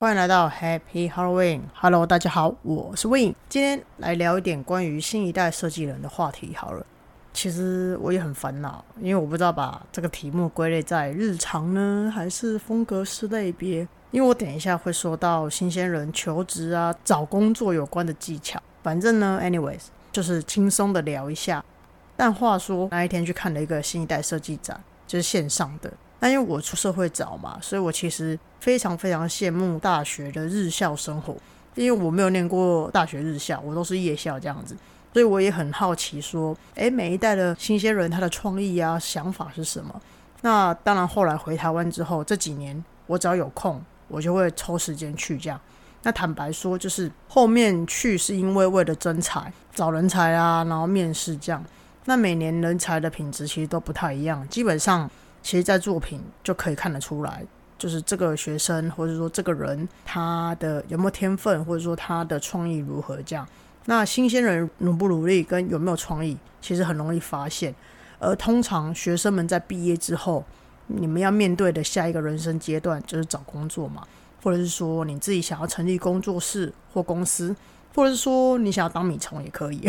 欢迎来到 Happy Halloween。Hello，大家好，我是 Win。今天来聊一点关于新一代设计人的话题。好了，其实我也很烦恼，因为我不知道把这个题目归类在日常呢，还是风格式类别。因为我等一下会说到新鲜人求职啊、找工作有关的技巧。反正呢，anyways，就是轻松的聊一下。但话说那一天去看了一个新一代设计展，就是线上的。那因为我出社会早嘛，所以我其实非常非常羡慕大学的日校生活，因为我没有念过大学日校，我都是夜校这样子，所以我也很好奇说，诶，每一代的新鲜人他的创意啊想法是什么？那当然后来回台湾之后，这几年我只要有空，我就会抽时间去这样。那坦白说，就是后面去是因为为了征才、找人才啊，然后面试这样。那每年人才的品质其实都不太一样，基本上。其实，在作品就可以看得出来，就是这个学生或者说这个人他的有没有天分，或者说他的创意如何这样。那新鲜人努不努力跟有没有创意，其实很容易发现。而通常学生们在毕业之后，你们要面对的下一个人生阶段就是找工作嘛，或者是说你自己想要成立工作室或公司，或者是说你想要当米虫也可以。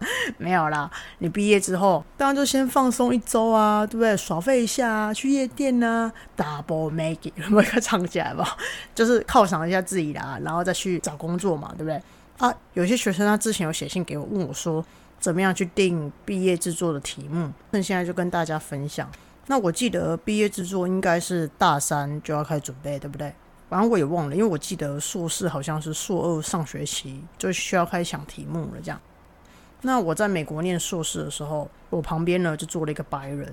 没有啦，你毕业之后当然就先放松一周啊，对不对？耍废一下啊，去夜店啊，double make，我快唱起来吧，就是犒赏一下自己啦，然后再去找工作嘛，对不对？啊，有些学生他之前有写信给我，问我说怎么样去定毕业制作的题目，那现在就跟大家分享。那我记得毕业制作应该是大三就要开始准备，对不对？反正我也忘了，因为我记得硕士好像是硕二上学期就需要开始想题目了，这样。那我在美国念硕士的时候，我旁边呢就坐了一个白人。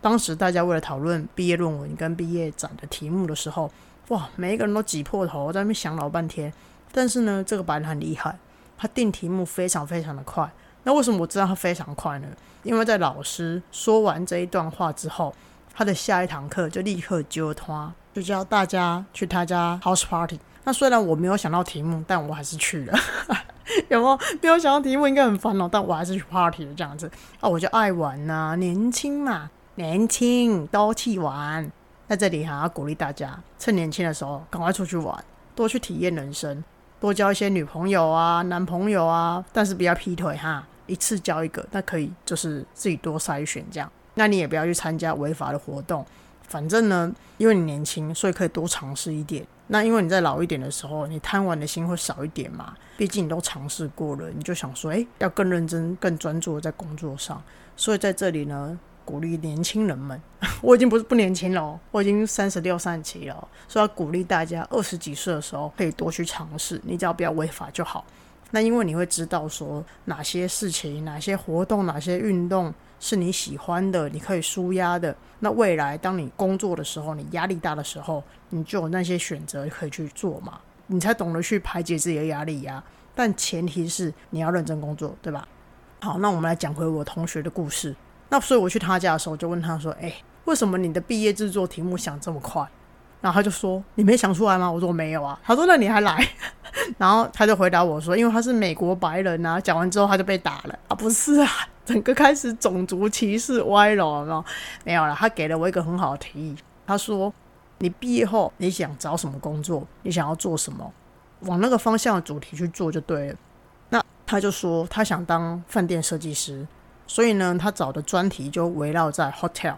当时大家为了讨论毕业论文跟毕业展的题目的时候，哇，每一个人都挤破头在那边想老半天。但是呢，这个白人很厉害，他定题目非常非常的快。那为什么我知道他非常快呢？因为在老师说完这一段话之后，他的下一堂课就立刻揪他，就叫大家去他家 house party。那虽然我没有想到题目，但我还是去了。有没有没有想到题目应该很烦恼，但我还是去 party 的这样子啊！我就爱玩呐，年轻嘛，年轻都去玩。在这里哈，要鼓励大家，趁年轻的时候赶快出去玩，多去体验人生，多交一些女朋友啊、男朋友啊，但是不要劈腿哈，一次交一个，那可以就是自己多筛选这样。那你也不要去参加违法的活动。反正呢，因为你年轻，所以可以多尝试一点。那因为你在老一点的时候，你贪玩的心会少一点嘛。毕竟你都尝试过了，你就想说，哎，要更认真、更专注在工作上。所以在这里呢，鼓励年轻人们，我已经不是不年轻了，我已经三十六、三十七了，所以要鼓励大家，二十几岁的时候可以多去尝试，你只要不要违法就好。那因为你会知道说哪些事情、哪些活动、哪些运动。是你喜欢的，你可以舒压的。那未来当你工作的时候，你压力大的时候，你就有那些选择可以去做嘛，你才懂得去排解自己的压力呀。但前提是你要认真工作，对吧？好，那我们来讲回我同学的故事。那所以我去他家的时候，就问他说：“哎，为什么你的毕业制作题目想这么快？”然后他就说：“你没想出来吗？”我说：“没有啊。”他说：“那你还来？” 然后他就回答我说：“因为他是美国白人啊。”讲完之后他就被打了啊，不是啊。整个开始种族歧视歪了，没有？没有了。他给了我一个很好的提议，他说：“你毕业后你想找什么工作？你想要做什么？往那个方向的主题去做就对了。”那他就说他想当饭店设计师，所以呢，他找的专题就围绕在 hotel。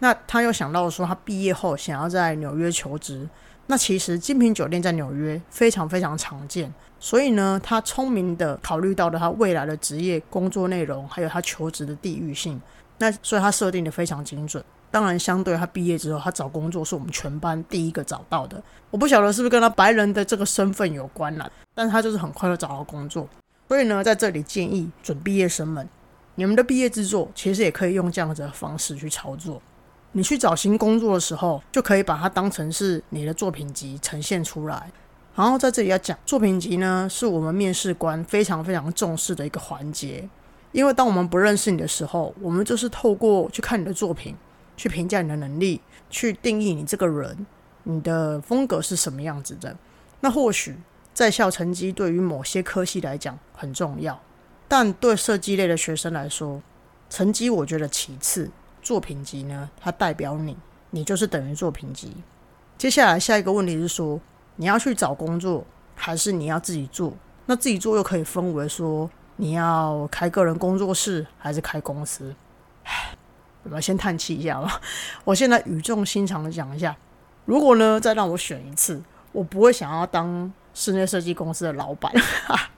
那他又想到说，他毕业后想要在纽约求职。那其实精品酒店在纽约非常非常常见。所以呢，他聪明的考虑到了他未来的职业工作内容，还有他求职的地域性。那所以他设定的非常精准。当然，相对他毕业之后，他找工作是我们全班第一个找到的。我不晓得是不是跟他白人的这个身份有关了，但是他就是很快就找到工作。所以呢，在这里建议准毕业生们，你们的毕业制作其实也可以用这样子的方式去操作。你去找新工作的时候，就可以把它当成是你的作品集呈现出来。然后在这里要讲作品集呢，是我们面试官非常非常重视的一个环节，因为当我们不认识你的时候，我们就是透过去看你的作品，去评价你的能力，去定义你这个人，你的风格是什么样子的。那或许在校成绩对于某些科系来讲很重要，但对设计类的学生来说，成绩我觉得其次，作品集呢，它代表你，你就是等于作品集。接下来下一个问题是说。你要去找工作，还是你要自己做？那自己做又可以分为说，你要开个人工作室，还是开公司？我们先叹气一下吧。我现在语重心长的讲一下，如果呢再让我选一次，我不会想要当室内设计公司的老板。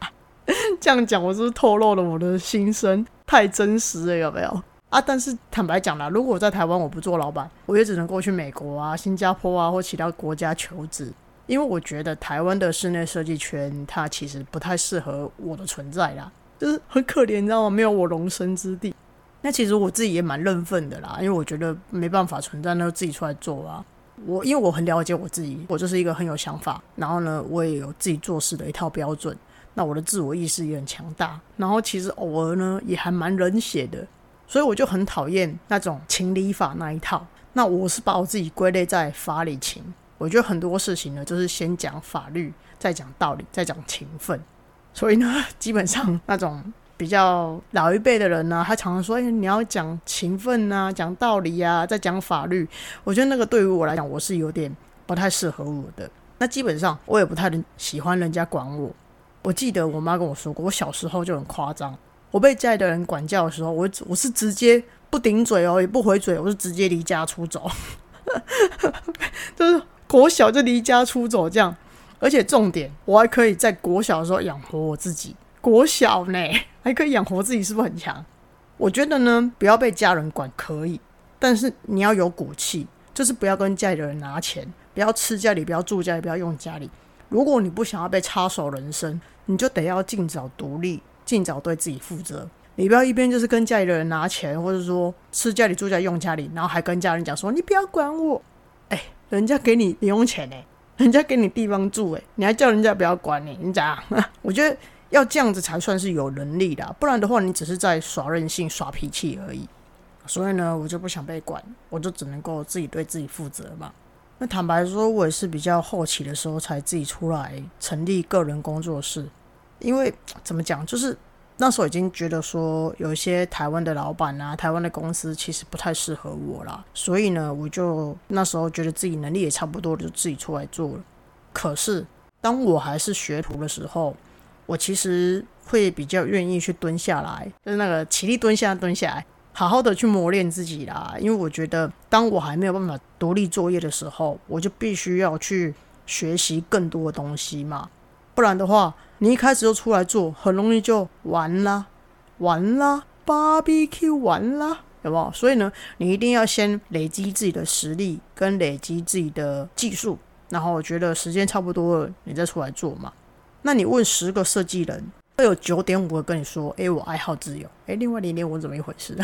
这样讲，我是不是透露了我的心声？太真实了，有没有？啊！但是坦白讲啦，如果我在台湾我不做老板，我也只能过去美国啊、新加坡啊或其他国家求职，因为我觉得台湾的室内设计圈它其实不太适合我的存在啦，就是很可怜，你知道吗？没有我容身之地。那其实我自己也蛮认份的啦，因为我觉得没办法存在，那就自己出来做啊。我因为我很了解我自己，我就是一个很有想法，然后呢，我也有自己做事的一套标准。那我的自我意识也很强大，然后其实偶尔呢也还蛮冷血的。所以我就很讨厌那种情理法那一套。那我是把我自己归类在法理情。我觉得很多事情呢，就是先讲法律，再讲道理，再讲情分。所以呢，基本上那种比较老一辈的人呢，他常常说：“哎，你要讲情分啊，讲道理啊，再讲法律。”我觉得那个对于我来讲，我是有点不太适合我的。那基本上我也不太喜欢人家管我。我记得我妈跟我说过，我小时候就很夸张。我被家里的人管教的时候，我我是直接不顶嘴哦，也不回嘴，我是直接离家出走，就是国小就离家出走这样。而且重点，我还可以在国小的时候养活我自己。国小呢，还可以养活自己，是不是很强？我觉得呢，不要被家人管可以，但是你要有骨气，就是不要跟家里的人拿钱，不要吃家里，不要住家里，不要用家里。如果你不想要被插手人生，你就得要尽早独立。尽早对自己负责，你不要一边就是跟家里的人拿钱，或者说吃家里住家用家里，然后还跟家人讲说你不要管我。哎，人家给你零用钱哎，人家给你地方住哎，你还叫人家不要管你，你咋？我觉得要这样子才算是有能力的，不然的话你只是在耍任性、耍脾气而已。所以呢，我就不想被管，我就只能够自己对自己负责嘛。那坦白说，我也是比较后期的时候才自己出来成立个人工作室。因为怎么讲，就是那时候已经觉得说，有一些台湾的老板啊，台湾的公司其实不太适合我啦，所以呢，我就那时候觉得自己能力也差不多，就自己出来做了。可是当我还是学徒的时候，我其实会比较愿意去蹲下来，就是那个起立蹲下蹲下来，好好的去磨练自己啦。因为我觉得，当我还没有办法独立作业的时候，我就必须要去学习更多的东西嘛，不然的话。你一开始就出来做，很容易就完了，完了，BBQ 完了，有没有？所以呢，你一定要先累积自己的实力，跟累积自己的技术，然后我觉得时间差不多了，你再出来做嘛。那你问十个设计人，会有九点五个跟你说：“诶，我爱好自由。”诶，另外零点五怎么一回事？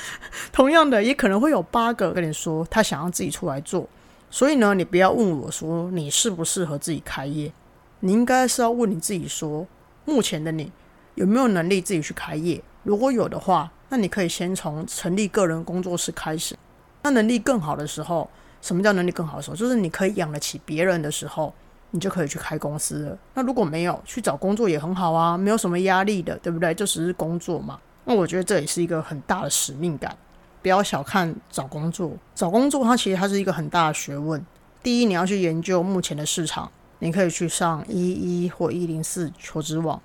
同样的，也可能会有八个跟你说他想要自己出来做。所以呢，你不要问我说你适不适合自己开业。你应该是要问你自己说，目前的你有没有能力自己去开业？如果有的话，那你可以先从成立个人工作室开始。那能力更好的时候，什么叫能力更好的时候？就是你可以养得起别人的时候，你就可以去开公司了。那如果没有，去找工作也很好啊，没有什么压力的，对不对？就只是工作嘛。那我觉得这也是一个很大的使命感。不要小看找工作，找工作它其实它是一个很大的学问。第一，你要去研究目前的市场。你可以去上一一或一零四求职网，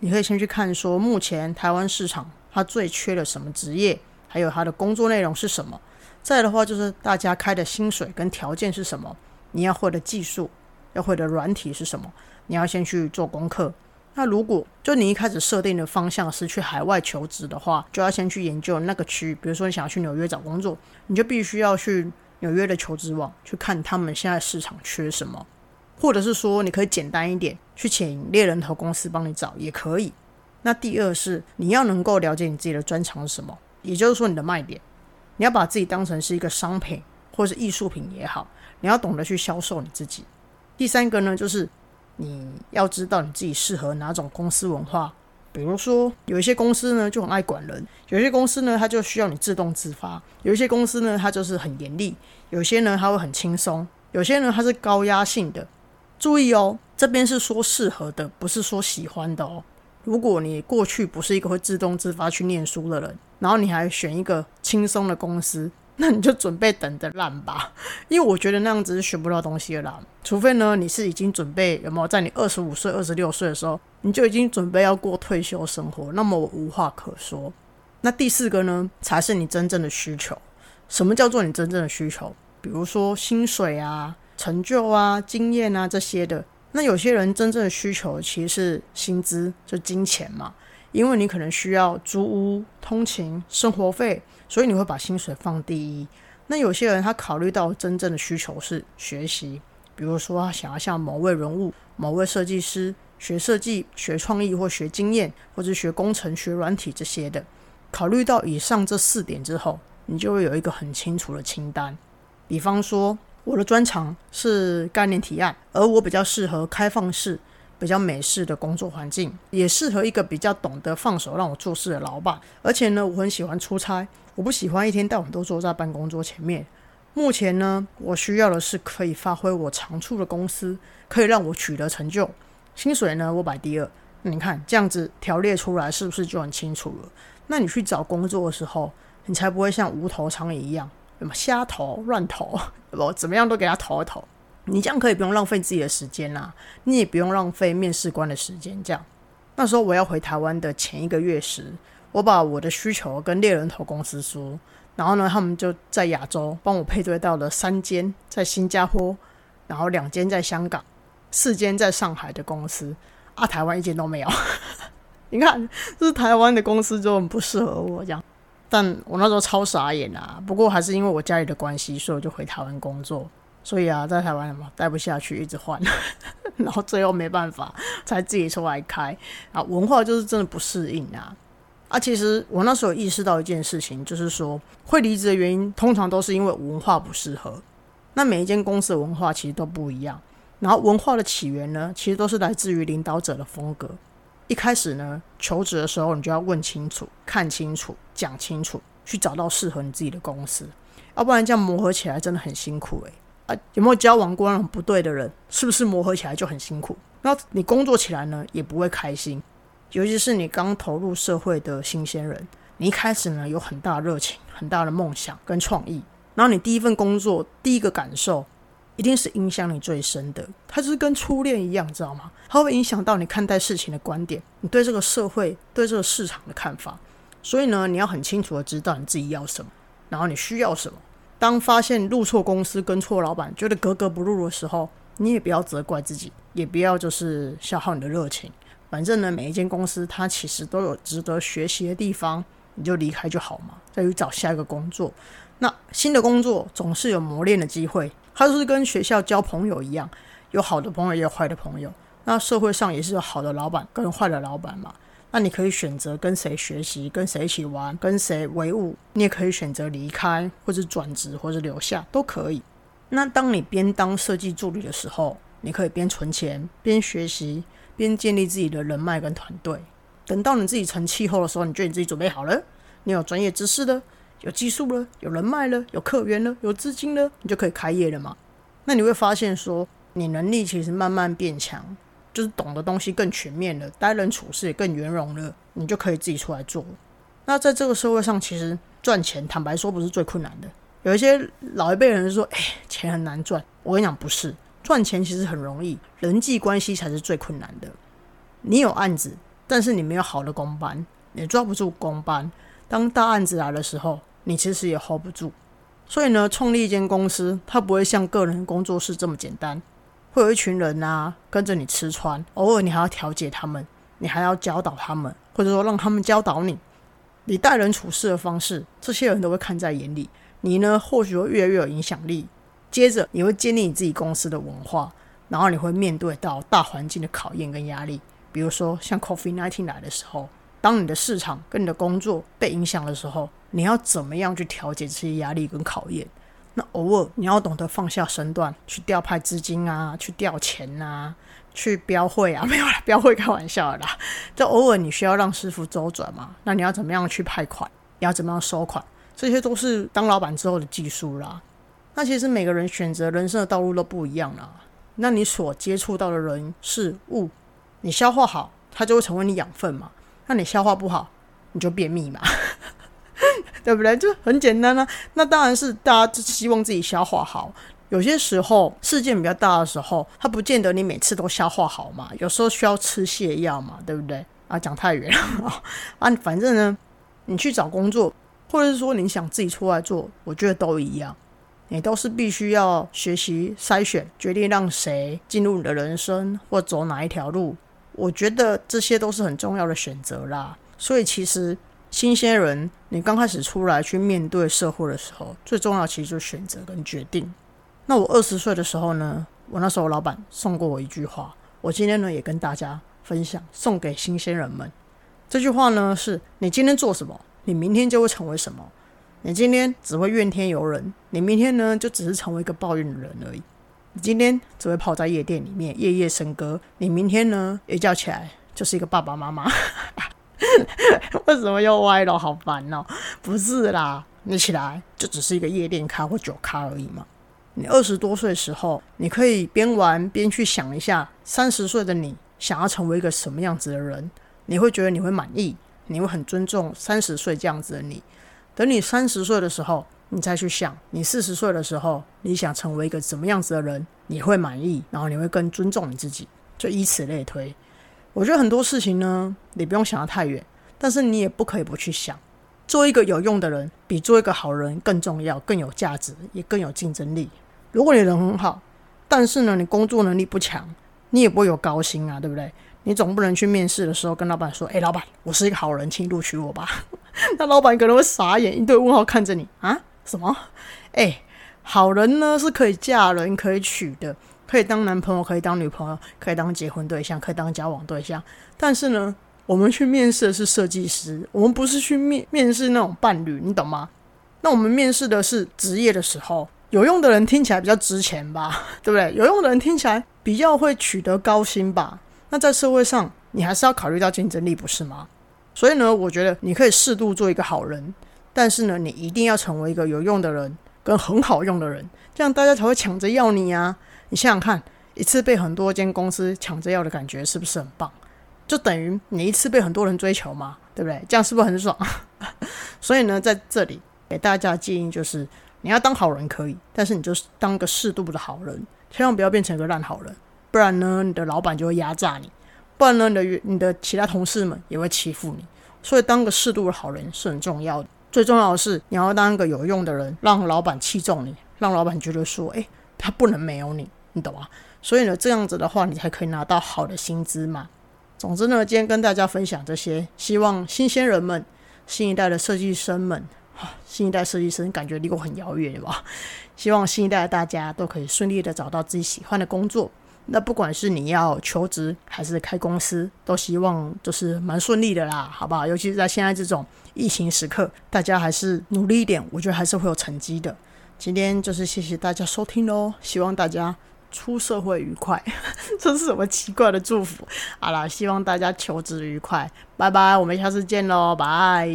你可以先去看说目前台湾市场它最缺的什么职业，还有它的工作内容是什么。再的话就是大家开的薪水跟条件是什么，你要会的技术，要会的软体是什么，你要先去做功课。那如果就你一开始设定的方向是去海外求职的话，就要先去研究那个区域，比如说你想要去纽约找工作，你就必须要去纽约的求职网去看他们现在市场缺什么。或者是说，你可以简单一点，去请猎人头公司帮你找也可以。那第二是你要能够了解你自己的专长是什么，也就是说你的卖点，你要把自己当成是一个商品或是艺术品也好，你要懂得去销售你自己。第三个呢，就是你要知道你自己适合哪种公司文化。比如说，有一些公司呢就很爱管人，有些公司呢它就需要你自动自发，有一些公司呢它就是很严厉，有些呢它会很轻松，有些呢它是高压性的。注意哦，这边是说适合的，不是说喜欢的哦。如果你过去不是一个会自动自发去念书的人，然后你还选一个轻松的公司，那你就准备等着烂吧，因为我觉得那样子是学不到东西的啦。除非呢，你是已经准备有没有在你二十五岁、二十六岁的时候，你就已经准备要过退休生活，那么我无话可说。那第四个呢，才是你真正的需求。什么叫做你真正的需求？比如说薪水啊、成就啊、经验啊这些的。那有些人真正的需求其实是薪资，就金钱嘛。因为你可能需要租屋、通勤、生活费，所以你会把薪水放第一。那有些人他考虑到真正的需求是学习，比如说他想要像某位人物、某位设计师学设计、学创意或学经验，或者学工程、学软体这些的。考虑到以上这四点之后，你就会有一个很清楚的清单。比方说，我的专长是概念提案，而我比较适合开放式。比较美式的工作环境，也适合一个比较懂得放手让我做事的老板。而且呢，我很喜欢出差，我不喜欢一天到晚都坐在办公桌前面。目前呢，我需要的是可以发挥我长处的公司，可以让我取得成就。薪水呢，我摆第二。你看这样子条列出来，是不是就很清楚了？那你去找工作的时候，你才不会像无头苍蝇一样，什么瞎投乱投，不怎么样都给他投一投。你这样可以不用浪费自己的时间啦，你也不用浪费面试官的时间。这样，那时候我要回台湾的前一个月时，我把我的需求跟猎人头公司说，然后呢，他们就在亚洲帮我配对到了三间在新加坡，然后两间在香港，四间在上海的公司，啊，台湾一间都没有。你看，这是台湾的公司就很不适合我这样，但我那时候超傻眼啊。不过还是因为我家里的关系，所以我就回台湾工作。所以啊，在台湾嘛，待不下去，一直换，然后最后没办法，才自己出来开啊。文化就是真的不适应啊。啊，其实我那时候意识到一件事情，就是说会离职的原因，通常都是因为文化不适合。那每一间公司的文化其实都不一样，然后文化的起源呢，其实都是来自于领导者的风格。一开始呢，求职的时候，你就要问清楚、看清楚、讲清楚，去找到适合你自己的公司，要不然这样磨合起来真的很辛苦诶。啊，有没有交往过那种不对的人？是不是磨合起来就很辛苦？那你工作起来呢，也不会开心。尤其是你刚投入社会的新鲜人，你一开始呢有很大热情、很大的梦想跟创意，然后你第一份工作第一个感受，一定是影响你最深的。它就是跟初恋一样，知道吗？它会影响到你看待事情的观点，你对这个社会、对这个市场的看法。所以呢，你要很清楚的知道你自己要什么，然后你需要什么。当发现入错公司、跟错老板，觉得格格不入的时候，你也不要责怪自己，也不要就是消耗你的热情。反正呢，每一间公司它其实都有值得学习的地方，你就离开就好嘛，再去找下一个工作。那新的工作总是有磨练的机会，他就是跟学校交朋友一样，有好的朋友也有坏的朋友。那社会上也是有好的老板跟坏的老板嘛。那你可以选择跟谁学习，跟谁一起玩，跟谁为伍。你也可以选择离开，或者转职，或者留下，都可以。那当你边当设计助理的时候，你可以边存钱，边学习，边建立自己的人脉跟团队。等到你自己成气候的时候，你觉得你自己准备好了，你有专业知识了，有技术了，有人脉了，有客源了，有资金了，你就可以开业了嘛。那你会发现说，你能力其实慢慢变强。就是懂的东西更全面了，待人处事也更圆融了，你就可以自己出来做。那在这个社会上，其实赚钱，坦白说不是最困难的。有一些老一辈人说：“哎，钱很难赚。”我跟你讲，不是，赚钱其实很容易，人际关系才是最困难的。你有案子，但是你没有好的公班，你抓不住公班。当大案子来的时候，你其实也 hold 不住。所以呢，创立一间公司，它不会像个人工作室这么简单。会有一群人啊跟着你吃穿，偶尔你还要调解他们，你还要教导他们，或者说让他们教导你。你待人处事的方式，这些人都会看在眼里。你呢，或许会越来越有影响力。接着，你会建立你自己公司的文化，然后你会面对到大环境的考验跟压力。比如说，像 Coffee Nineteen 来的时候，当你的市场跟你的工作被影响的时候，你要怎么样去调节这些压力跟考验？那偶尔你要懂得放下身段，去调派资金啊，去调钱啊，去标会啊，没有啦，标会开玩笑的啦。就偶尔你需要让师傅周转嘛，那你要怎么样去派款？你要怎么样收款？这些都是当老板之后的技术啦。那其实每个人选择人生的道路都不一样啦。那你所接触到的人事物，你消化好，它就会成为你养分嘛。那你消化不好，你就便秘嘛。对不对？就很简单啊。那当然是大家希望自己消化好。有些时候事件比较大的时候，它不见得你每次都消化好嘛。有时候需要吃泻药嘛，对不对？啊，讲太远了 啊。反正呢，你去找工作，或者是说你想自己出来做，我觉得都一样。你都是必须要学习筛选，决定让谁进入你的人生，或走哪一条路。我觉得这些都是很重要的选择啦。所以其实新鲜人，你刚开始出来去面对社会的时候，最重要其实就是选择跟决定。那我二十岁的时候呢，我那时候老板送过我一句话，我今天呢也跟大家分享，送给新鲜人们。这句话呢是：你今天做什么，你明天就会成为什么。你今天只会怨天尤人，你明天呢就只是成为一个抱怨的人而已。你今天只会泡在夜店里面夜夜笙歌，你明天呢一觉起来就是一个爸爸妈妈。为什么又歪了？好烦哦！不是啦，你起来就只是一个夜店咖或酒咖而已嘛。你二十多岁的时候，你可以边玩边去想一下，三十岁的你想要成为一个什么样子的人？你会觉得你会满意，你会很尊重三十岁这样子的你。等你三十岁的时候，你再去想，你四十岁的时候，你想成为一个怎么样子的人，你会满意，然后你会更尊重你自己，就以此类推。我觉得很多事情呢，你不用想得太远，但是你也不可以不去想。做一个有用的人，比做一个好人更重要、更有价值，也更有竞争力。如果你人很好，但是呢，你工作能力不强，你也不会有高薪啊，对不对？你总不能去面试的时候跟老板说：“哎，老板，我是一个好人，请录取我吧。”那老板可能会傻眼，一堆问号看着你啊？什么？哎，好人呢是可以嫁人、可以娶的，可以当男朋友、可以当女朋友、可以当结婚对象、可以当交往对象。但是呢，我们去面试的是设计师，我们不是去面面试那种伴侣，你懂吗？那我们面试的是职业的时候，有用的人听起来比较值钱吧？对不对？有用的人听起来比较会取得高薪吧？那在社会上，你还是要考虑到竞争力，不是吗？所以呢，我觉得你可以适度做一个好人，但是呢，你一定要成为一个有用的人，跟很好用的人，这样大家才会抢着要你啊！你想想看，一次被很多间公司抢着要的感觉是不是很棒？就等于你一次被很多人追求嘛，对不对？这样是不是很爽？所以呢，在这里给大家建议就是，你要当好人可以，但是你就是当个适度的好人，千万不要变成一个烂好人。不然呢，你的老板就会压榨你；不然呢，你的你的其他同事们也会欺负你。所以，当个适度的好人是很重要的。最重要的是，你要当一个有用的人，让老板器重你，让老板觉得说：“哎，他不能没有你，你懂吗？”所以呢，这样子的话，你才可以拿到好的薪资嘛。总之呢，今天跟大家分享这些，希望新鲜人们、新一代的设计生们，新一代设计生感觉离我很遥远吧？希望新一代的大家都可以顺利的找到自己喜欢的工作。那不管是你要求职还是开公司，都希望就是蛮顺利的啦，好不好？尤其是在现在这种疫情时刻，大家还是努力一点，我觉得还是会有成绩的。今天就是谢谢大家收听喽，希望大家出社会愉快。这是什么奇怪的祝福？好啦，希望大家求职愉快，拜拜，我们下次见喽，拜。